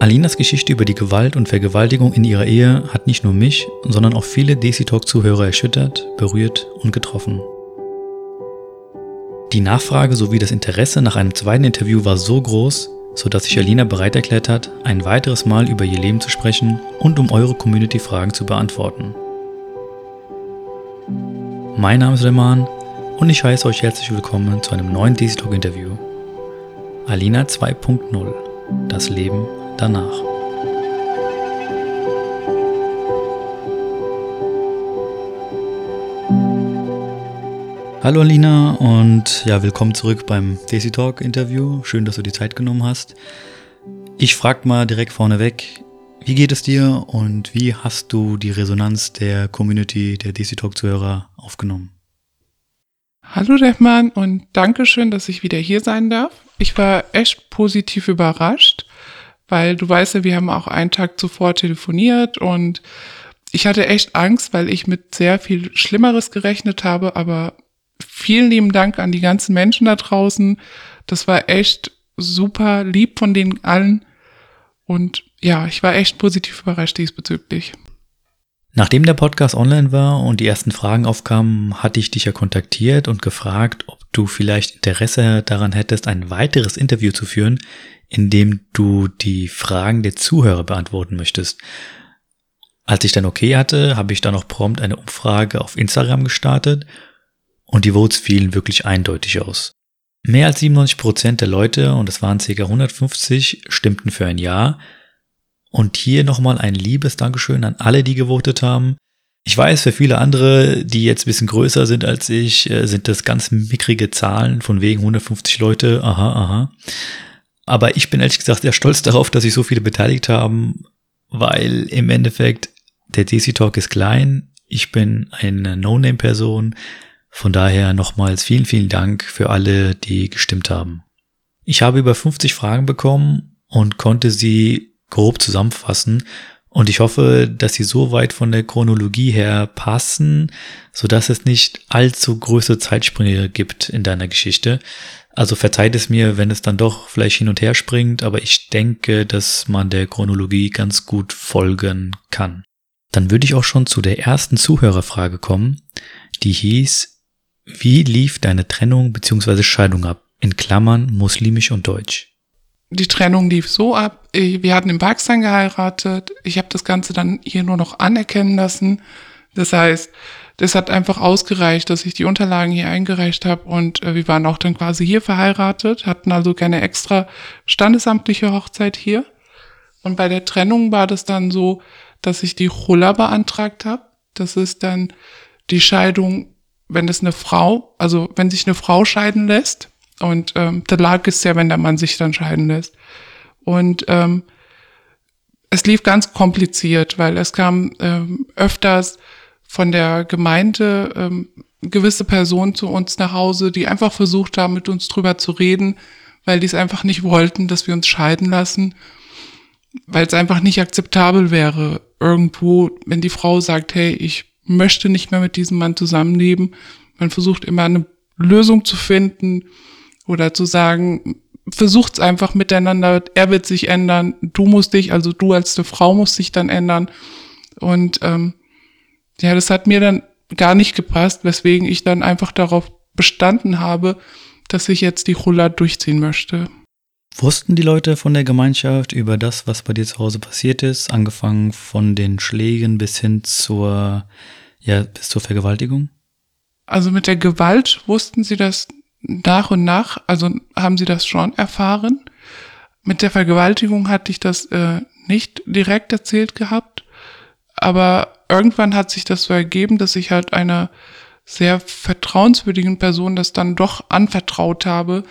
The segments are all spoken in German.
Alinas Geschichte über die Gewalt und Vergewaltigung in ihrer Ehe hat nicht nur mich, sondern auch viele DC Talk Zuhörer erschüttert, berührt und getroffen. Die Nachfrage sowie das Interesse nach einem zweiten Interview war so groß, sodass sich Alina bereit erklärt hat, ein weiteres Mal über ihr Leben zu sprechen und um eure Community-Fragen zu beantworten. Mein Name ist Reman und ich heiße euch herzlich willkommen zu einem neuen DC Talk Interview. Alina 2.0 Das Leben danach. Hallo Alina und ja, willkommen zurück beim Daisy Talk Interview. Schön, dass du die Zeit genommen hast. Ich frag mal direkt vorneweg, wie geht es dir und wie hast du die Resonanz der Community der Daisy Talk Zuhörer aufgenommen? Hallo Rehman und danke schön, dass ich wieder hier sein darf. Ich war echt positiv überrascht weil du weißt ja, wir haben auch einen Tag zuvor telefoniert und ich hatte echt Angst, weil ich mit sehr viel Schlimmeres gerechnet habe, aber vielen lieben Dank an die ganzen Menschen da draußen. Das war echt super lieb von denen allen und ja, ich war echt positiv überrascht diesbezüglich. Nachdem der Podcast online war und die ersten Fragen aufkamen, hatte ich dich ja kontaktiert und gefragt, ob du vielleicht Interesse daran hättest, ein weiteres Interview zu führen, in dem du die Fragen der Zuhörer beantworten möchtest. Als ich dann okay hatte, habe ich dann noch prompt eine Umfrage auf Instagram gestartet und die Votes fielen wirklich eindeutig aus. Mehr als 97 Prozent der Leute, und es waren ca. 150, stimmten für ein Ja. Und hier nochmal ein liebes Dankeschön an alle, die gewotet haben. Ich weiß, für viele andere, die jetzt ein bisschen größer sind als ich, äh, sind das ganz mickrige Zahlen von wegen 150 Leute. Aha, aha. Aber ich bin ehrlich gesagt sehr stolz darauf, dass sich so viele beteiligt haben, weil im Endeffekt der DC Talk ist klein. Ich bin eine No-Name-Person. Von daher nochmals vielen, vielen Dank für alle, die gestimmt haben. Ich habe über 50 Fragen bekommen und konnte sie grob zusammenfassen. Und ich hoffe, dass sie so weit von der Chronologie her passen, so dass es nicht allzu große Zeitsprünge gibt in deiner Geschichte. Also verzeiht es mir, wenn es dann doch vielleicht hin und her springt, aber ich denke, dass man der Chronologie ganz gut folgen kann. Dann würde ich auch schon zu der ersten Zuhörerfrage kommen, die hieß, wie lief deine Trennung bzw. Scheidung ab? In Klammern muslimisch und deutsch. Die Trennung lief so ab, wir hatten in Pakistan geheiratet, ich habe das Ganze dann hier nur noch anerkennen lassen. Das heißt, das hat einfach ausgereicht, dass ich die Unterlagen hier eingereicht habe und äh, wir waren auch dann quasi hier verheiratet, hatten also keine extra standesamtliche Hochzeit hier. Und bei der Trennung war das dann so, dass ich die Chulla beantragt habe. Das ist dann die Scheidung, wenn es eine Frau, also wenn sich eine Frau scheiden lässt. Und ähm, der Lag ist ja, wenn der Mann sich dann scheiden lässt. Und ähm, es lief ganz kompliziert, weil es kam ähm, öfters von der Gemeinde ähm, gewisse Personen zu uns nach Hause, die einfach versucht haben, mit uns drüber zu reden, weil die es einfach nicht wollten, dass wir uns scheiden lassen, weil es einfach nicht akzeptabel wäre, irgendwo, wenn die Frau sagt, hey, ich möchte nicht mehr mit diesem Mann zusammenleben. Man versucht immer eine Lösung zu finden oder zu sagen, versucht's einfach miteinander, er wird sich ändern, du musst dich, also du als eine Frau musst dich dann ändern. Und ähm, ja, das hat mir dann gar nicht gepasst, weswegen ich dann einfach darauf bestanden habe, dass ich jetzt die Chulla durchziehen möchte. Wussten die Leute von der Gemeinschaft über das, was bei dir zu Hause passiert ist, angefangen von den Schlägen bis hin zur, ja, bis zur Vergewaltigung? Also mit der Gewalt wussten sie das nach und nach, also haben sie das schon erfahren. Mit der Vergewaltigung hatte ich das äh, nicht direkt erzählt gehabt, aber irgendwann hat sich das so ergeben, dass ich halt einer sehr vertrauenswürdigen Person das dann doch anvertraut habe,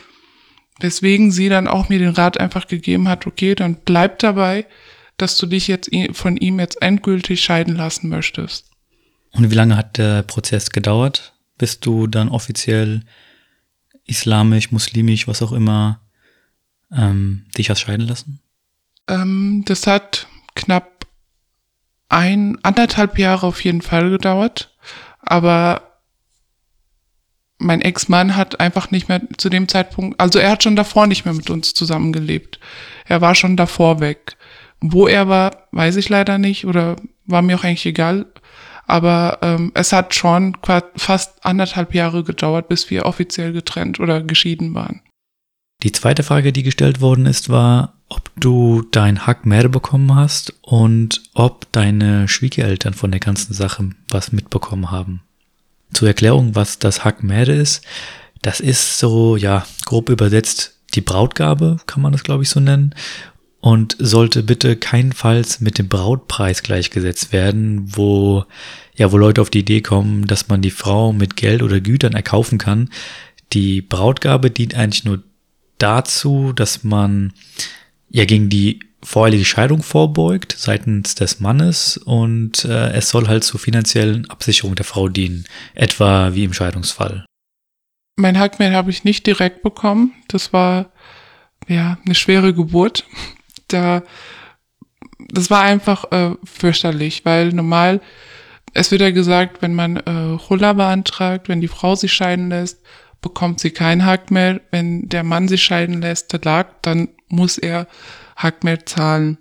weswegen sie dann auch mir den Rat einfach gegeben hat, okay, dann bleib dabei, dass du dich jetzt von ihm jetzt endgültig scheiden lassen möchtest. Und wie lange hat der Prozess gedauert, bis du dann offiziell islamisch, muslimisch, was auch immer, ähm, dich hast scheiden lassen? Ähm, das hat knapp ein, anderthalb Jahre auf jeden Fall gedauert. Aber mein Ex-Mann hat einfach nicht mehr zu dem Zeitpunkt, also er hat schon davor nicht mehr mit uns zusammengelebt. Er war schon davor weg. Wo er war, weiß ich leider nicht oder war mir auch eigentlich egal. Aber ähm, es hat schon fast anderthalb Jahre gedauert, bis wir offiziell getrennt oder geschieden waren. Die zweite Frage, die gestellt worden ist, war, ob du dein Hack mehr bekommen hast und ob deine Schwiegereltern von der ganzen Sache was mitbekommen haben. Zur Erklärung, was das Hack mehr ist, das ist so, ja, grob übersetzt die Brautgabe, kann man das glaube ich so nennen und sollte bitte keinenfalls mit dem Brautpreis gleichgesetzt werden, wo ja, wo Leute auf die Idee kommen, dass man die Frau mit Geld oder Gütern erkaufen kann. Die Brautgabe dient eigentlich nur dazu, dass man ja gegen die voreilige Scheidung vorbeugt seitens des Mannes und äh, es soll halt zur finanziellen Absicherung der Frau dienen, etwa wie im Scheidungsfall. Mein Hackmail habe ich nicht direkt bekommen. Das war ja eine schwere Geburt da, das war einfach äh, fürchterlich, weil normal, es wird ja gesagt, wenn man äh, Hulla beantragt, wenn die Frau sich scheiden lässt, bekommt sie kein Hack mehr. Wenn der Mann sich scheiden lässt, der lag, dann muss er Hack mehr zahlen.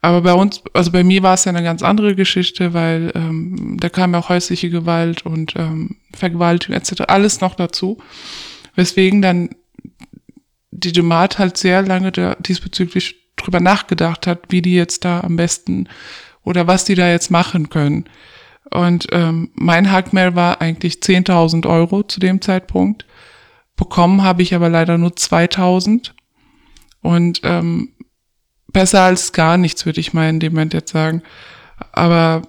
Aber bei uns, also bei mir war es ja eine ganz andere Geschichte, weil ähm, da kam ja auch häusliche Gewalt und ähm, Vergewaltigung etc. alles noch dazu. Weswegen dann die Demat halt sehr lange da diesbezüglich drüber nachgedacht hat, wie die jetzt da am besten oder was die da jetzt machen können. Und ähm, mein Hackmail war eigentlich 10.000 Euro zu dem Zeitpunkt. Bekommen habe ich aber leider nur 2.000. Und ähm, besser als gar nichts, würde ich mal in dem Moment jetzt sagen. Aber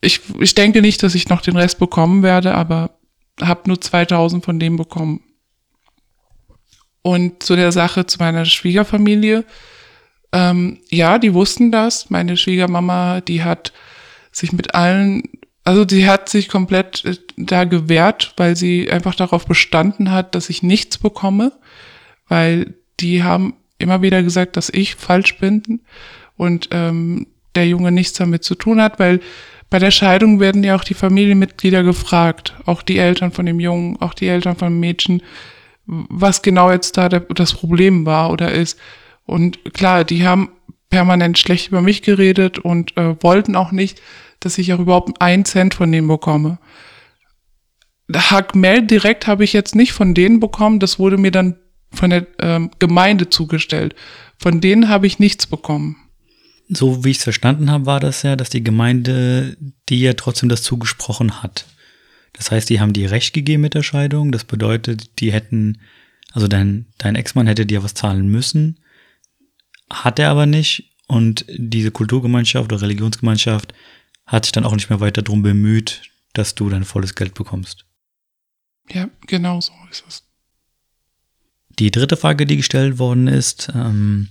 ich, ich denke nicht, dass ich noch den Rest bekommen werde, aber habe nur 2000 von dem bekommen. Und zu der Sache zu meiner Schwiegerfamilie. Ähm, ja, die wussten das. Meine Schwiegermama, die hat sich mit allen, also die hat sich komplett äh, da gewehrt, weil sie einfach darauf bestanden hat, dass ich nichts bekomme, weil die haben immer wieder gesagt, dass ich falsch bin und ähm, der Junge nichts damit zu tun hat, weil bei der Scheidung werden ja auch die Familienmitglieder gefragt, auch die Eltern von dem Jungen, auch die Eltern von dem Mädchen, was genau jetzt da der, das Problem war oder ist. Und klar, die haben permanent schlecht über mich geredet und äh, wollten auch nicht, dass ich auch überhaupt einen Cent von denen bekomme. Hackmail direkt habe ich jetzt nicht von denen bekommen, das wurde mir dann von der ähm, Gemeinde zugestellt. Von denen habe ich nichts bekommen. So wie ich es verstanden habe, war das ja, dass die Gemeinde dir trotzdem das zugesprochen hat. Das heißt, die haben dir Recht gegeben mit der Scheidung. Das bedeutet, die hätten, also dein, dein Ex-Mann hätte dir was zahlen müssen, hat er aber nicht. Und diese Kulturgemeinschaft oder Religionsgemeinschaft hat sich dann auch nicht mehr weiter darum bemüht, dass du dein volles Geld bekommst. Ja, genau so ist es. Die dritte Frage, die gestellt worden ist, ähm,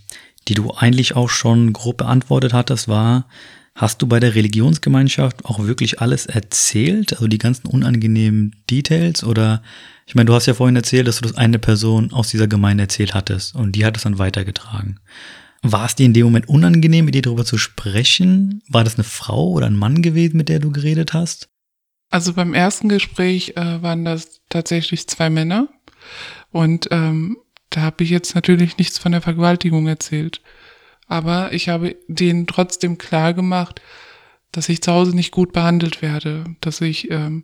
die du eigentlich auch schon grob beantwortet hattest, war, Hast du bei der Religionsgemeinschaft auch wirklich alles erzählt, also die ganzen unangenehmen Details? Oder, ich meine, du hast ja vorhin erzählt, dass du das eine Person aus dieser Gemeinde erzählt hattest und die hat es dann weitergetragen. War es dir in dem Moment unangenehm, mit dir darüber zu sprechen? War das eine Frau oder ein Mann gewesen, mit der du geredet hast? Also beim ersten Gespräch äh, waren das tatsächlich zwei Männer und ähm, da habe ich jetzt natürlich nichts von der Vergewaltigung erzählt. Aber ich habe denen trotzdem klar gemacht, dass ich zu Hause nicht gut behandelt werde, dass ich ähm,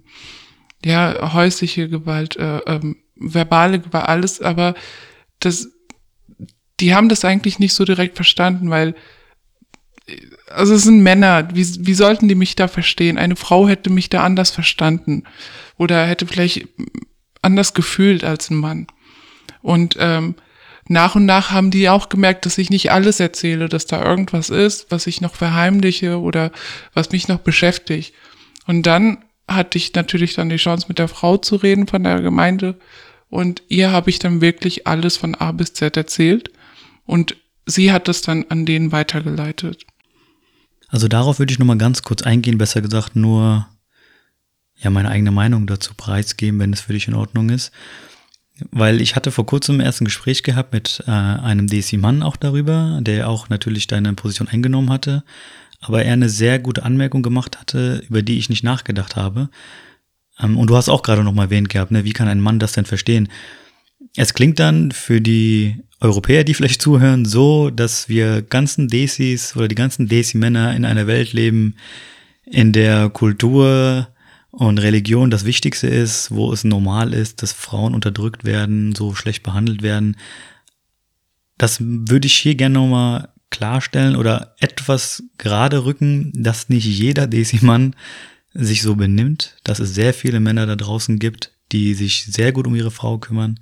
ja häusliche Gewalt, äh, ähm, verbale Gewalt, alles, aber das, die haben das eigentlich nicht so direkt verstanden, weil also es sind Männer, wie, wie sollten die mich da verstehen? Eine Frau hätte mich da anders verstanden oder hätte vielleicht anders gefühlt als ein Mann. Und ähm, nach und nach haben die auch gemerkt, dass ich nicht alles erzähle, dass da irgendwas ist, was ich noch verheimliche oder was mich noch beschäftigt. Und dann hatte ich natürlich dann die Chance, mit der Frau zu reden von der Gemeinde. Und ihr habe ich dann wirklich alles von A bis Z erzählt. Und sie hat das dann an denen weitergeleitet. Also darauf würde ich nochmal ganz kurz eingehen, besser gesagt nur ja meine eigene Meinung dazu preisgeben, wenn es für dich in Ordnung ist. Weil ich hatte vor kurzem erst ein Gespräch gehabt mit äh, einem DC-Mann auch darüber, der auch natürlich deine Position eingenommen hatte, aber er eine sehr gute Anmerkung gemacht hatte, über die ich nicht nachgedacht habe. Ähm, und du hast auch gerade noch mal erwähnt gehabt, ne, wie kann ein Mann das denn verstehen? Es klingt dann für die Europäer, die vielleicht zuhören, so, dass wir ganzen Desis oder die ganzen Desi-Männer in einer Welt leben, in der Kultur und Religion das Wichtigste ist, wo es normal ist, dass Frauen unterdrückt werden, so schlecht behandelt werden. Das würde ich hier gerne nochmal klarstellen oder etwas gerade rücken, dass nicht jeder Desi-Mann sich so benimmt, dass es sehr viele Männer da draußen gibt, die sich sehr gut um ihre Frau kümmern,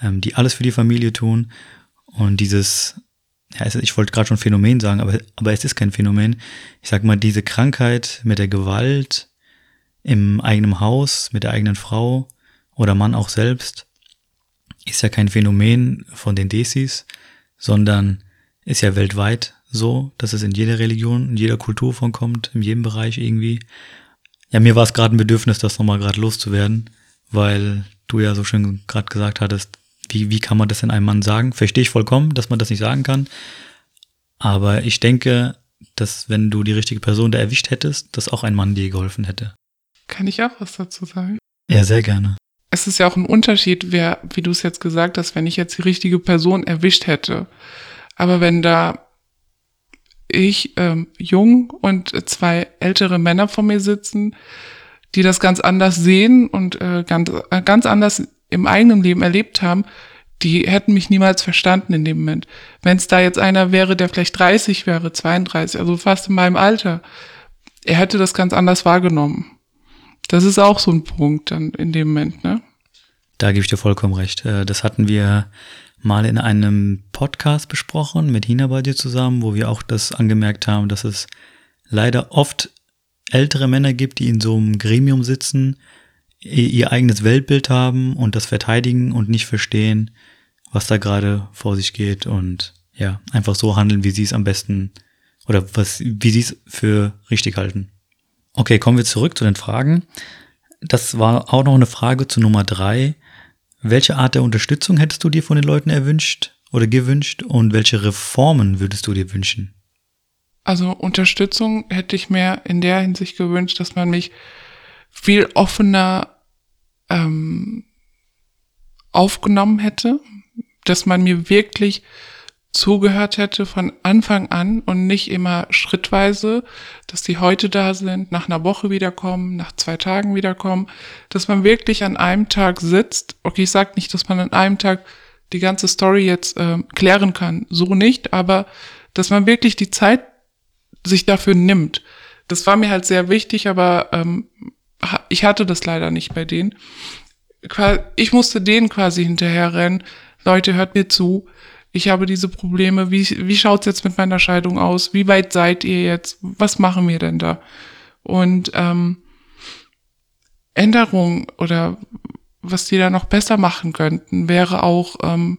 ähm, die alles für die Familie tun. Und dieses, ja, ich wollte gerade schon Phänomen sagen, aber, aber es ist kein Phänomen. Ich sag mal, diese Krankheit mit der Gewalt im eigenen Haus, mit der eigenen Frau oder Mann auch selbst, ist ja kein Phänomen von den Desis, sondern ist ja weltweit so, dass es in jeder Religion, in jeder Kultur vorkommt, in jedem Bereich irgendwie. Ja, mir war es gerade ein Bedürfnis, das nochmal gerade loszuwerden, weil du ja so schön gerade gesagt hattest, wie, wie kann man das in einem Mann sagen? Verstehe ich vollkommen, dass man das nicht sagen kann. Aber ich denke, dass wenn du die richtige Person da erwischt hättest, dass auch ein Mann dir geholfen hätte. Kann ich auch was dazu sagen? Ja, sehr gerne. Es ist ja auch ein Unterschied, wer, wie du es jetzt gesagt hast, wenn ich jetzt die richtige Person erwischt hätte. Aber wenn da ich ähm, jung und zwei ältere Männer vor mir sitzen, die das ganz anders sehen und äh, ganz, äh, ganz anders im eigenen Leben erlebt haben, die hätten mich niemals verstanden in dem Moment. Wenn es da jetzt einer wäre, der vielleicht 30 wäre, 32, also fast in meinem Alter, er hätte das ganz anders wahrgenommen. Das ist auch so ein Punkt dann in dem Moment, ne? Da gebe ich dir vollkommen recht. Äh, das hatten wir mal in einem Podcast besprochen mit Hina bei dir zusammen, wo wir auch das angemerkt haben, dass es leider oft ältere Männer gibt, die in so einem Gremium sitzen, ihr eigenes Weltbild haben und das verteidigen und nicht verstehen, was da gerade vor sich geht und ja, einfach so handeln, wie sie es am besten oder was, wie sie es für richtig halten. Okay, kommen wir zurück zu den Fragen. Das war auch noch eine Frage zu Nummer drei. Welche Art der Unterstützung hättest du dir von den Leuten erwünscht oder gewünscht und welche Reformen würdest du dir wünschen? Also Unterstützung hätte ich mir in der Hinsicht gewünscht, dass man mich viel offener ähm, aufgenommen hätte, dass man mir wirklich zugehört hätte von Anfang an und nicht immer schrittweise, dass die heute da sind, nach einer Woche wiederkommen, nach zwei Tagen wiederkommen, dass man wirklich an einem Tag sitzt. Okay, ich sage nicht, dass man an einem Tag die ganze Story jetzt äh, klären kann, so nicht, aber dass man wirklich die Zeit sich dafür nimmt. Das war mir halt sehr wichtig, aber ähm, ich hatte das leider nicht bei denen. Ich musste denen quasi hinterherrennen. Leute, hört mir zu ich habe diese Probleme, wie, wie schaut's jetzt mit meiner Scheidung aus? Wie weit seid ihr jetzt? Was machen wir denn da? Und ähm, Änderungen oder was die da noch besser machen könnten, wäre auch, ähm,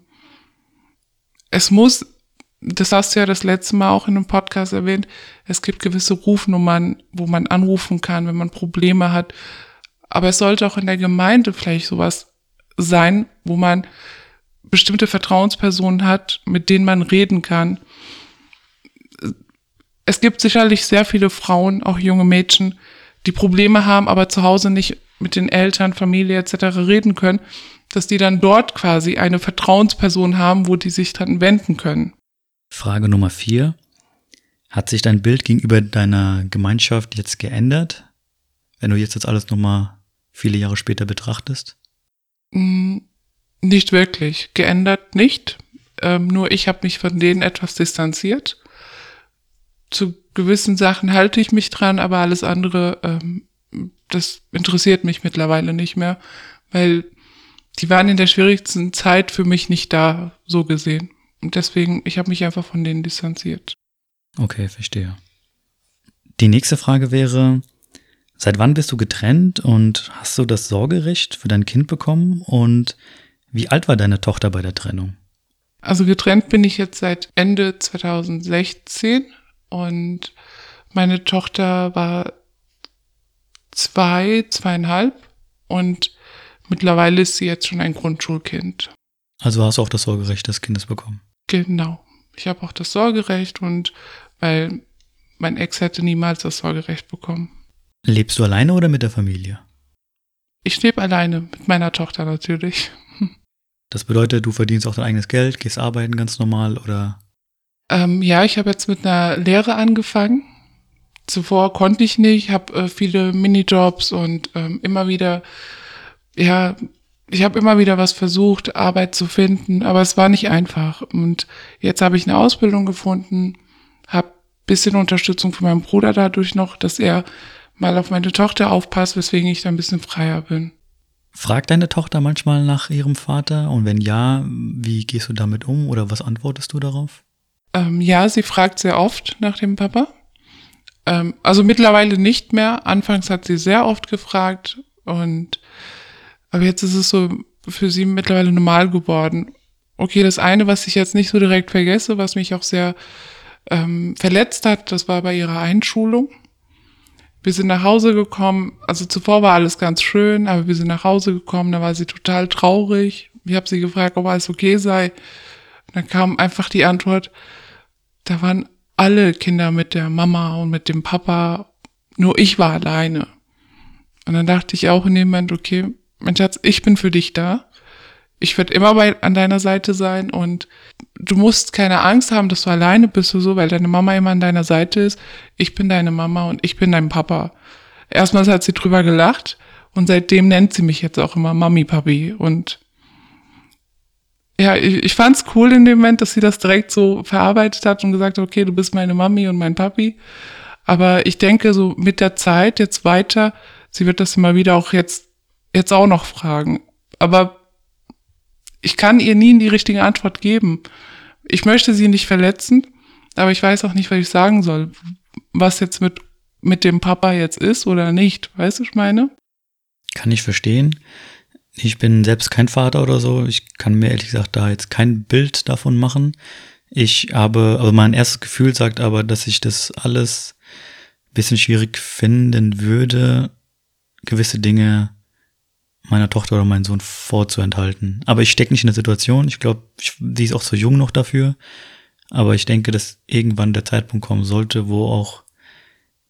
es muss, das hast du ja das letzte Mal auch in einem Podcast erwähnt, es gibt gewisse Rufnummern, wo man anrufen kann, wenn man Probleme hat. Aber es sollte auch in der Gemeinde vielleicht sowas sein, wo man bestimmte Vertrauenspersonen hat, mit denen man reden kann. Es gibt sicherlich sehr viele Frauen, auch junge Mädchen, die Probleme haben, aber zu Hause nicht mit den Eltern, Familie etc. reden können, dass die dann dort quasi eine Vertrauensperson haben, wo die sich dann wenden können. Frage Nummer vier. Hat sich dein Bild gegenüber deiner Gemeinschaft jetzt geändert, wenn du jetzt das alles nochmal viele Jahre später betrachtest? Mm, nicht wirklich. Geändert nicht. Ähm, nur ich habe mich von denen etwas distanziert. Zu gewissen Sachen halte ich mich dran, aber alles andere, ähm, das interessiert mich mittlerweile nicht mehr, weil die waren in der schwierigsten Zeit für mich nicht da, so gesehen. Und deswegen, ich habe mich einfach von denen distanziert. Okay, verstehe. Die nächste Frage wäre, seit wann bist du getrennt und hast du das Sorgerecht für dein Kind bekommen und wie alt war deine Tochter bei der Trennung? Also getrennt bin ich jetzt seit Ende 2016 und meine Tochter war zwei, zweieinhalb und mittlerweile ist sie jetzt schon ein Grundschulkind. Also hast du auch das Sorgerecht des Kindes bekommen? Genau. Ich habe auch das Sorgerecht und weil mein Ex hätte niemals das Sorgerecht bekommen. Lebst du alleine oder mit der Familie? Ich lebe alleine mit meiner Tochter natürlich. Das bedeutet, du verdienst auch dein eigenes Geld, gehst arbeiten ganz normal oder? Ähm, ja, ich habe jetzt mit einer Lehre angefangen. Zuvor konnte ich nicht, habe äh, viele Minijobs und ähm, immer wieder, ja, ich habe immer wieder was versucht, Arbeit zu finden, aber es war nicht einfach. Und jetzt habe ich eine Ausbildung gefunden, habe bisschen Unterstützung von meinem Bruder dadurch noch, dass er mal auf meine Tochter aufpasst, weswegen ich da ein bisschen freier bin. Fragt deine Tochter manchmal nach ihrem Vater? Und wenn ja, wie gehst du damit um oder was antwortest du darauf? Ähm, ja, sie fragt sehr oft nach dem Papa. Ähm, also mittlerweile nicht mehr. Anfangs hat sie sehr oft gefragt und aber jetzt ist es so für sie mittlerweile normal geworden. Okay, das eine, was ich jetzt nicht so direkt vergesse, was mich auch sehr ähm, verletzt hat, das war bei ihrer Einschulung. Wir sind nach Hause gekommen, also zuvor war alles ganz schön, aber wir sind nach Hause gekommen, da war sie total traurig. Ich habe sie gefragt, ob alles okay sei. Und dann kam einfach die Antwort, da waren alle Kinder mit der Mama und mit dem Papa, nur ich war alleine. Und dann dachte ich auch in dem Moment, okay, mein Schatz, ich bin für dich da. Ich werde immer bei, an deiner Seite sein und du musst keine Angst haben, dass du alleine bist oder so, weil deine Mama immer an deiner Seite ist. Ich bin deine Mama und ich bin dein Papa. Erstmals hat sie drüber gelacht und seitdem nennt sie mich jetzt auch immer Mami Papi und ja, ich, ich fand es cool in dem Moment, dass sie das direkt so verarbeitet hat und gesagt hat, okay, du bist meine Mami und mein Papi. Aber ich denke, so mit der Zeit jetzt weiter, sie wird das immer wieder auch jetzt, jetzt auch noch fragen. Aber ich kann ihr nie die richtige Antwort geben. Ich möchte sie nicht verletzen, aber ich weiß auch nicht, was ich sagen soll. Was jetzt mit, mit dem Papa jetzt ist oder nicht. Weißt du, ich meine? Kann ich verstehen. Ich bin selbst kein Vater oder so. Ich kann mir ehrlich gesagt da jetzt kein Bild davon machen. Ich habe, also mein erstes Gefühl sagt aber, dass ich das alles ein bisschen schwierig finden würde, gewisse Dinge meiner Tochter oder meinem Sohn vorzuenthalten. Aber ich stecke nicht in der Situation. Ich glaube, sie ist auch so jung noch dafür. Aber ich denke, dass irgendwann der Zeitpunkt kommen sollte, wo auch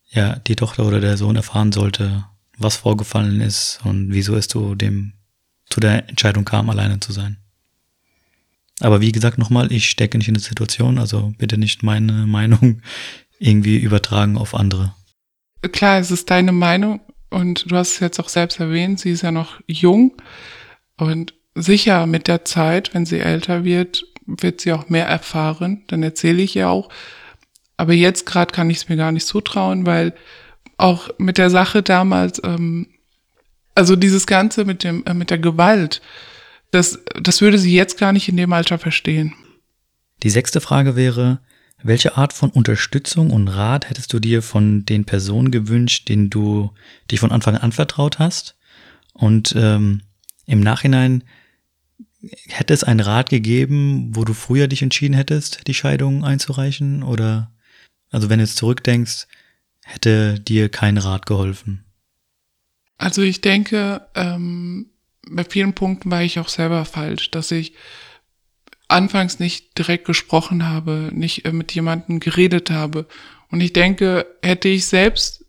ja die Tochter oder der Sohn erfahren sollte, was vorgefallen ist und wieso es zu dem zu der Entscheidung kam, alleine zu sein. Aber wie gesagt nochmal, ich stecke nicht in der Situation, also bitte nicht meine Meinung irgendwie übertragen auf andere. Klar, es ist deine Meinung, und du hast es jetzt auch selbst erwähnt, sie ist ja noch jung und sicher mit der Zeit, wenn sie älter wird, wird sie auch mehr erfahren. Dann erzähle ich ihr auch. Aber jetzt gerade kann ich es mir gar nicht zutrauen, weil auch mit der Sache damals, ähm, also dieses Ganze mit dem äh, mit der Gewalt, das das würde sie jetzt gar nicht in dem Alter verstehen. Die sechste Frage wäre, welche Art von Unterstützung und Rat hättest du dir von den Personen gewünscht, denen du dich von Anfang an anvertraut hast? Und ähm, im Nachhinein hätte es einen Rat gegeben, wo du früher dich entschieden hättest, die Scheidung einzureichen? Oder also wenn du jetzt zurückdenkst, hätte dir kein Rat geholfen? Also ich denke, ähm, bei vielen Punkten war ich auch selber falsch, dass ich anfangs nicht direkt gesprochen habe, nicht äh, mit jemandem geredet habe. Und ich denke, hätte ich selbst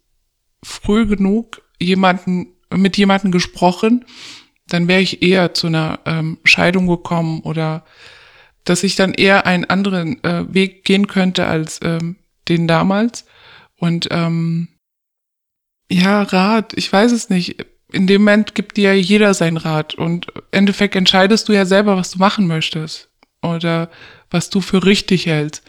früh genug jemanden, mit jemandem gesprochen, dann wäre ich eher zu einer ähm, Scheidung gekommen oder dass ich dann eher einen anderen äh, Weg gehen könnte als ähm, den damals. Und ähm, ja, Rat, ich weiß es nicht. In dem Moment gibt dir jeder seinen Rat und im Endeffekt entscheidest du ja selber, was du machen möchtest oder was du für richtig hältst.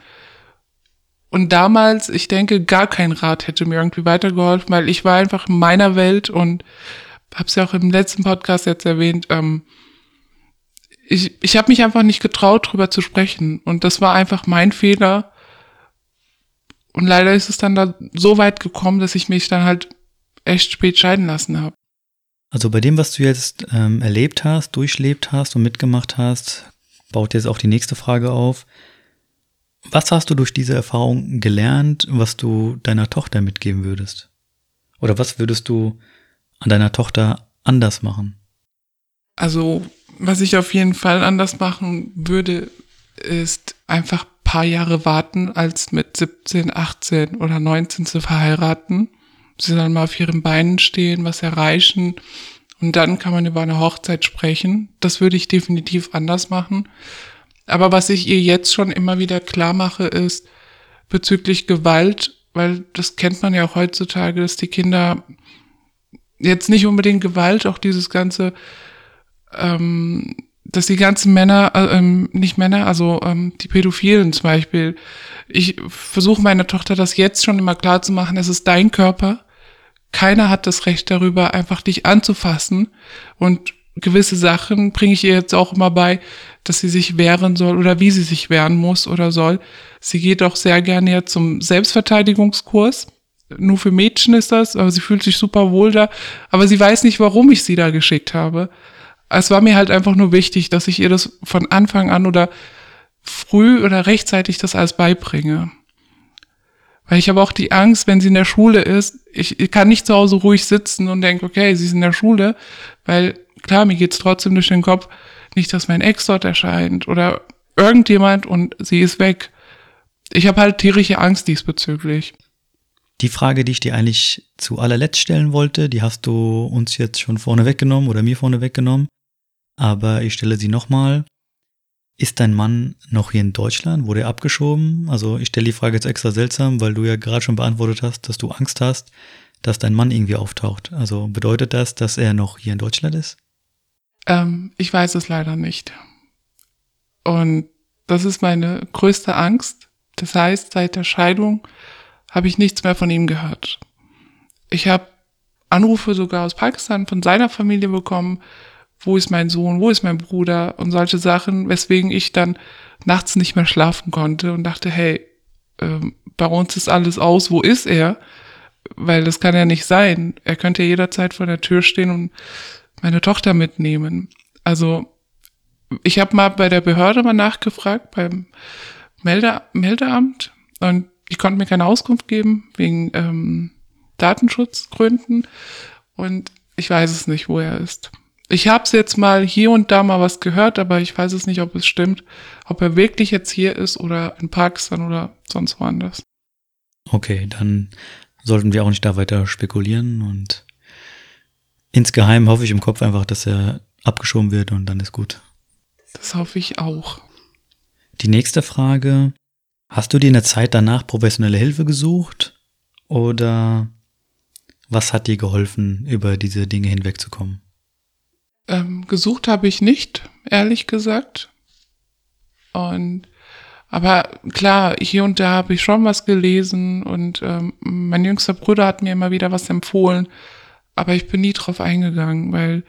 Und damals, ich denke, gar kein Rat hätte mir irgendwie weitergeholfen, weil ich war einfach in meiner Welt und hab's ja auch im letzten Podcast jetzt erwähnt, ähm, ich, ich habe mich einfach nicht getraut, drüber zu sprechen. Und das war einfach mein Fehler. Und leider ist es dann da so weit gekommen, dass ich mich dann halt echt spät scheiden lassen habe. Also bei dem, was du jetzt ähm, erlebt hast, durchlebt hast und mitgemacht hast, baut jetzt auch die nächste Frage auf. Was hast du durch diese Erfahrung gelernt, was du deiner Tochter mitgeben würdest? Oder was würdest du an deiner Tochter anders machen? Also, was ich auf jeden Fall anders machen würde, ist einfach paar Jahre warten, als mit 17, 18 oder 19 zu verheiraten. Sie sollen mal auf ihren Beinen stehen, was erreichen Und dann kann man über eine Hochzeit sprechen. Das würde ich definitiv anders machen. Aber was ich ihr jetzt schon immer wieder klar mache, ist bezüglich Gewalt, weil das kennt man ja auch heutzutage, dass die Kinder jetzt nicht unbedingt Gewalt, auch dieses ganze, ähm, dass die ganzen Männer, äh, ähm, nicht Männer, also ähm, die Pädophilen zum Beispiel, ich versuche meiner Tochter das jetzt schon immer klar zu machen, es ist dein Körper, keiner hat das Recht darüber, einfach dich anzufassen und gewisse Sachen bringe ich ihr jetzt auch immer bei, dass sie sich wehren soll oder wie sie sich wehren muss oder soll. Sie geht auch sehr gerne jetzt zum Selbstverteidigungskurs. Nur für Mädchen ist das, aber sie fühlt sich super wohl da. Aber sie weiß nicht, warum ich sie da geschickt habe. Es war mir halt einfach nur wichtig, dass ich ihr das von Anfang an oder früh oder rechtzeitig das alles beibringe. Weil ich habe auch die Angst, wenn sie in der Schule ist, ich, ich kann nicht zu Hause ruhig sitzen und denke, okay, sie ist in der Schule, weil klar, mir geht's trotzdem durch den Kopf, nicht, dass mein Ex dort erscheint oder irgendjemand und sie ist weg. Ich habe halt tierische Angst diesbezüglich. Die Frage, die ich dir eigentlich zu allerletzt stellen wollte, die hast du uns jetzt schon vorne weggenommen oder mir vorne weggenommen. Aber ich stelle sie nochmal. Ist dein Mann noch hier in Deutschland? Wurde er abgeschoben? Also ich stelle die Frage jetzt extra seltsam, weil du ja gerade schon beantwortet hast, dass du Angst hast, dass dein Mann irgendwie auftaucht. Also bedeutet das, dass er noch hier in Deutschland ist? Ähm, ich weiß es leider nicht. Und das ist meine größte Angst. Das heißt, seit der Scheidung habe ich nichts mehr von ihm gehört. Ich habe Anrufe sogar aus Pakistan von seiner Familie bekommen. Wo ist mein Sohn? Wo ist mein Bruder? Und solche Sachen, weswegen ich dann nachts nicht mehr schlafen konnte und dachte, hey, äh, bei uns ist alles aus. Wo ist er? Weil das kann ja nicht sein. Er könnte jederzeit vor der Tür stehen und meine Tochter mitnehmen. Also ich habe mal bei der Behörde mal nachgefragt, beim Melde Meldeamt und ich konnte mir keine Auskunft geben wegen ähm, Datenschutzgründen und ich weiß es nicht, wo er ist. Ich habe es jetzt mal hier und da mal was gehört, aber ich weiß es nicht, ob es stimmt, ob er wirklich jetzt hier ist oder in Pakistan oder sonst woanders. Okay, dann sollten wir auch nicht da weiter spekulieren und Insgeheim hoffe ich im Kopf einfach, dass er abgeschoben wird und dann ist gut. Das hoffe ich auch. Die nächste Frage. Hast du dir in der Zeit danach professionelle Hilfe gesucht? Oder was hat dir geholfen, über diese Dinge hinwegzukommen? Ähm, gesucht habe ich nicht, ehrlich gesagt. Und aber klar, hier und da habe ich schon was gelesen und ähm, mein jüngster Bruder hat mir immer wieder was empfohlen aber ich bin nie drauf eingegangen, weil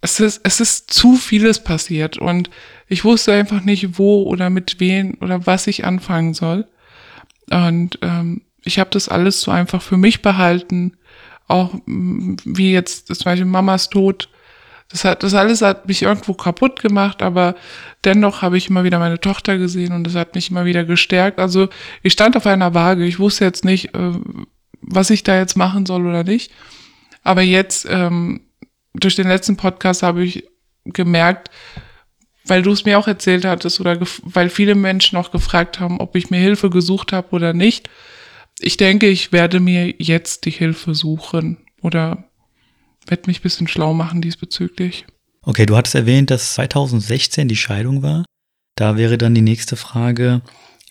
es ist, es ist zu vieles passiert und ich wusste einfach nicht, wo oder mit wen oder was ich anfangen soll. Und ähm, ich habe das alles so einfach für mich behalten. Auch wie jetzt zum Beispiel Mamas Tod. Das hat, das alles hat mich irgendwo kaputt gemacht, aber dennoch habe ich immer wieder meine Tochter gesehen und das hat mich immer wieder gestärkt. Also ich stand auf einer Waage. Ich wusste jetzt nicht, äh, was ich da jetzt machen soll oder nicht. Aber jetzt, ähm, durch den letzten Podcast habe ich gemerkt, weil du es mir auch erzählt hattest oder weil viele Menschen auch gefragt haben, ob ich mir Hilfe gesucht habe oder nicht. Ich denke, ich werde mir jetzt die Hilfe suchen oder werde mich ein bisschen schlau machen diesbezüglich. Okay, du hattest erwähnt, dass 2016 die Scheidung war. Da wäre dann die nächste Frage,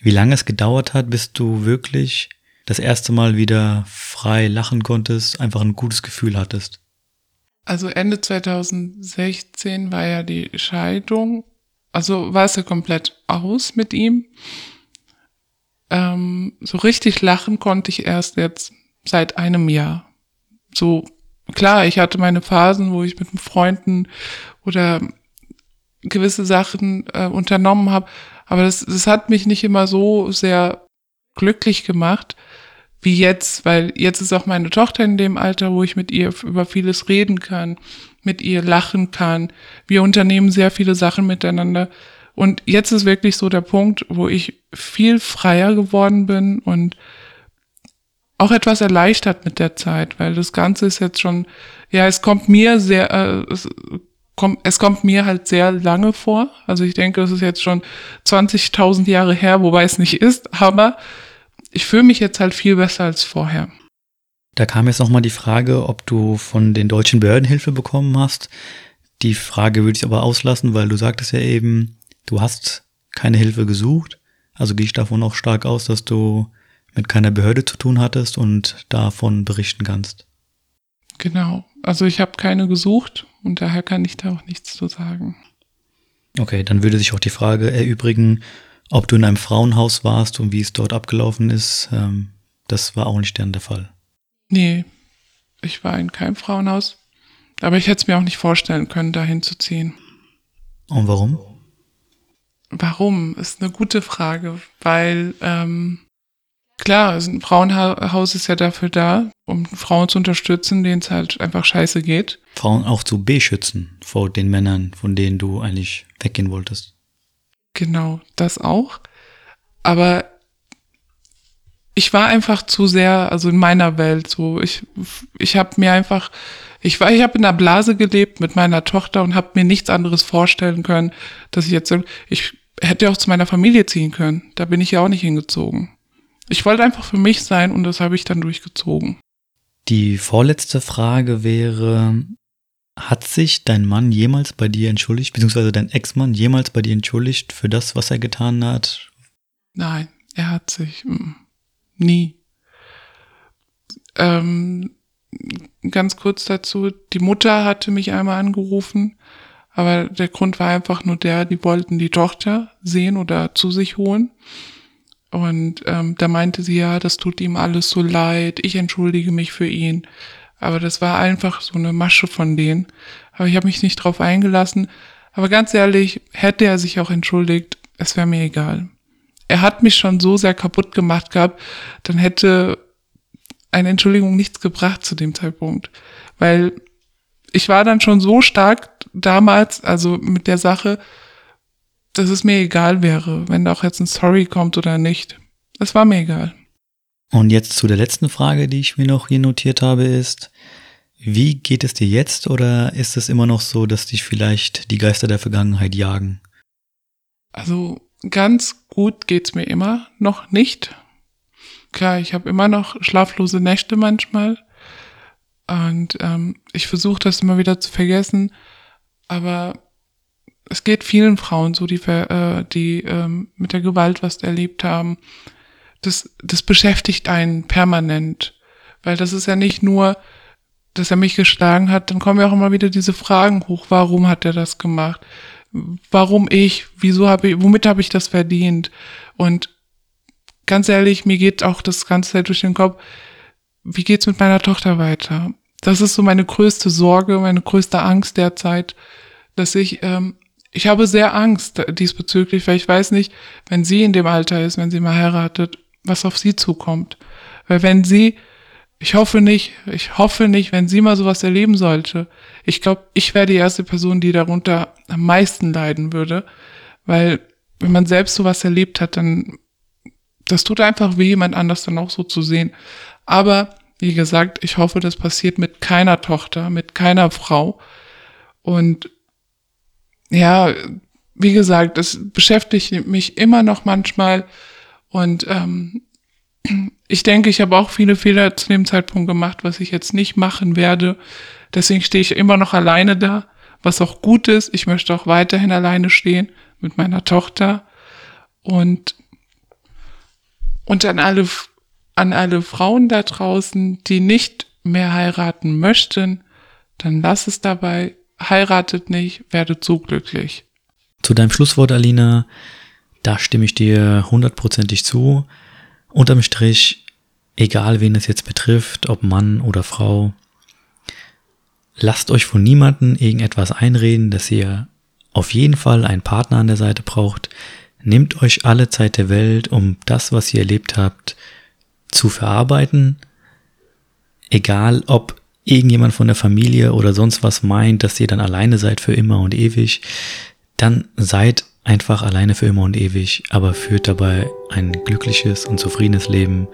wie lange es gedauert hat, bis du wirklich das erste Mal wieder frei lachen konntest, einfach ein gutes Gefühl hattest? Also Ende 2016 war ja die Scheidung. Also war es ja komplett aus mit ihm. Ähm, so richtig lachen konnte ich erst jetzt seit einem Jahr. So, klar, ich hatte meine Phasen, wo ich mit Freunden oder gewisse Sachen äh, unternommen habe, aber das, das hat mich nicht immer so sehr glücklich gemacht wie jetzt, weil jetzt ist auch meine Tochter in dem Alter, wo ich mit ihr über vieles reden kann, mit ihr lachen kann. Wir unternehmen sehr viele Sachen miteinander. Und jetzt ist wirklich so der Punkt, wo ich viel freier geworden bin und auch etwas erleichtert mit der Zeit, weil das Ganze ist jetzt schon, ja, es kommt mir sehr, äh, es, kommt, es kommt mir halt sehr lange vor. Also ich denke, es ist jetzt schon 20.000 Jahre her, wobei es nicht ist, aber ich fühle mich jetzt halt viel besser als vorher. Da kam jetzt nochmal die Frage, ob du von den deutschen Behörden Hilfe bekommen hast. Die Frage würde ich aber auslassen, weil du sagtest ja eben, du hast keine Hilfe gesucht. Also gehe ich davon auch stark aus, dass du mit keiner Behörde zu tun hattest und davon berichten kannst. Genau. Also ich habe keine gesucht und daher kann ich da auch nichts zu sagen. Okay, dann würde sich auch die Frage erübrigen, ob du in einem Frauenhaus warst und wie es dort abgelaufen ist. Ähm, das war auch nicht dann der Fall. Nee, ich war in keinem Frauenhaus. Aber ich hätte es mir auch nicht vorstellen können, da hinzuziehen. Und warum? Warum? Ist eine gute Frage, weil ähm, klar, also ein Frauenhaus ist ja dafür da, um Frauen zu unterstützen, denen es halt einfach scheiße geht. Frauen auch zu beschützen vor den Männern, von denen du eigentlich weggehen wolltest. Genau, das auch. Aber ich war einfach zu sehr, also in meiner Welt so. Ich, ich habe mir einfach, ich war, ich habe in einer Blase gelebt mit meiner Tochter und habe mir nichts anderes vorstellen können, dass ich jetzt, ich hätte auch zu meiner Familie ziehen können. Da bin ich ja auch nicht hingezogen. Ich wollte einfach für mich sein und das habe ich dann durchgezogen. Die vorletzte Frage wäre, hat sich dein Mann jemals bei dir entschuldigt, beziehungsweise dein Ex-Mann jemals bei dir entschuldigt für das, was er getan hat? Nein, er hat sich mm, nie. Ähm, ganz kurz dazu, die Mutter hatte mich einmal angerufen, aber der Grund war einfach nur der, die wollten die Tochter sehen oder zu sich holen. Und ähm, da meinte sie, ja, das tut ihm alles so leid, ich entschuldige mich für ihn. Aber das war einfach so eine Masche von denen. Aber ich habe mich nicht drauf eingelassen. Aber ganz ehrlich, hätte er sich auch entschuldigt, es wäre mir egal. Er hat mich schon so sehr kaputt gemacht gehabt, dann hätte eine Entschuldigung nichts gebracht zu dem Zeitpunkt. Weil ich war dann schon so stark damals, also mit der Sache, dass es mir egal wäre, wenn da auch jetzt ein Sorry kommt oder nicht. Es war mir egal. Und jetzt zu der letzten Frage, die ich mir noch hier notiert habe, ist, wie geht es dir jetzt oder ist es immer noch so, dass dich vielleicht die Geister der Vergangenheit jagen? Also ganz gut geht's mir immer noch nicht. Klar, ich habe immer noch schlaflose Nächte manchmal und ähm, ich versuche das immer wieder zu vergessen, aber es geht vielen Frauen so, die, äh, die ähm, mit der Gewalt was erlebt haben. Das, das beschäftigt einen permanent. Weil das ist ja nicht nur, dass er mich geschlagen hat, dann kommen ja auch immer wieder diese Fragen hoch. Warum hat er das gemacht? Warum ich? Wieso habe ich, womit habe ich das verdient? Und ganz ehrlich, mir geht auch das ganze Zeit durch den Kopf, wie geht's mit meiner Tochter weiter? Das ist so meine größte Sorge, meine größte Angst derzeit, dass ich ähm, ich habe sehr Angst diesbezüglich, weil ich weiß nicht, wenn sie in dem Alter ist, wenn sie mal heiratet, was auf sie zukommt. Weil wenn sie, ich hoffe nicht, ich hoffe nicht, wenn sie mal sowas erleben sollte, ich glaube, ich wäre die erste Person, die darunter am meisten leiden würde, weil wenn man selbst sowas erlebt hat, dann, das tut einfach weh, jemand anders dann auch so zu sehen. Aber, wie gesagt, ich hoffe, das passiert mit keiner Tochter, mit keiner Frau. Und ja, wie gesagt, es beschäftigt mich immer noch manchmal und ähm, ich denke, ich habe auch viele Fehler zu dem Zeitpunkt gemacht, was ich jetzt nicht machen werde. Deswegen stehe ich immer noch alleine da, was auch gut ist. Ich möchte auch weiterhin alleine stehen mit meiner Tochter und und an alle an alle Frauen da draußen, die nicht mehr heiraten möchten, dann lass es dabei heiratet nicht, werdet so glücklich. Zu deinem Schlusswort, Alina, da stimme ich dir hundertprozentig zu. Unterm Strich, egal wen es jetzt betrifft, ob Mann oder Frau, lasst euch von niemandem irgendetwas einreden, dass ihr auf jeden Fall einen Partner an der Seite braucht. Nehmt euch alle Zeit der Welt, um das, was ihr erlebt habt, zu verarbeiten. Egal ob irgendjemand von der Familie oder sonst was meint, dass ihr dann alleine seid für immer und ewig, dann seid einfach alleine für immer und ewig, aber führt dabei ein glückliches und zufriedenes Leben,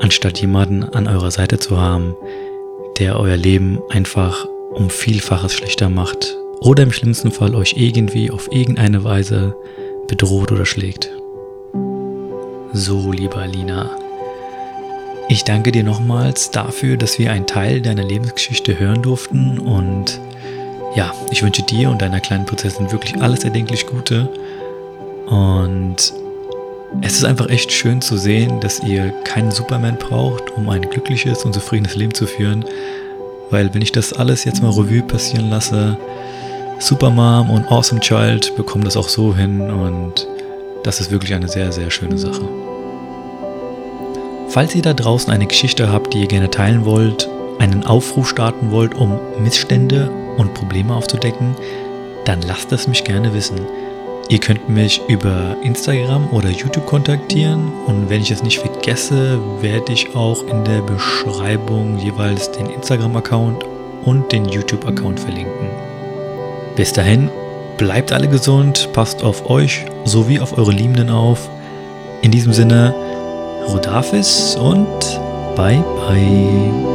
anstatt jemanden an eurer Seite zu haben, der euer Leben einfach um Vielfaches schlechter macht oder im schlimmsten Fall euch irgendwie auf irgendeine Weise bedroht oder schlägt. So, liebe Alina, Ich danke dir nochmals dafür, dass wir einen Teil deiner Lebensgeschichte hören durften. Und ja, ich wünsche dir und deiner kleinen Prinzessin wirklich alles erdenklich Gute. Und es ist einfach echt schön zu sehen, dass ihr keinen Superman braucht, um ein glückliches und zufriedenes Leben zu führen, weil wenn ich das alles jetzt mal Revue passieren lasse, Supermom und Awesome Child bekommen das auch so hin. Und das ist wirklich eine sehr, sehr schöne Sache. Falls ihr da draußen eine Geschichte habt, die ihr gerne teilen wollt, einen Aufruf starten wollt, um Missstände und Probleme aufzudecken, dann lasst es mich gerne wissen. Ihr könnt mich über Instagram oder YouTube kontaktieren und wenn ich es nicht vergesse, werde ich auch in der Beschreibung jeweils den Instagram-Account und den YouTube-Account verlinken. Bis dahin, bleibt alle gesund, passt auf euch sowie auf eure Liebenden auf. In diesem Sinne, Rodafis und bye bye.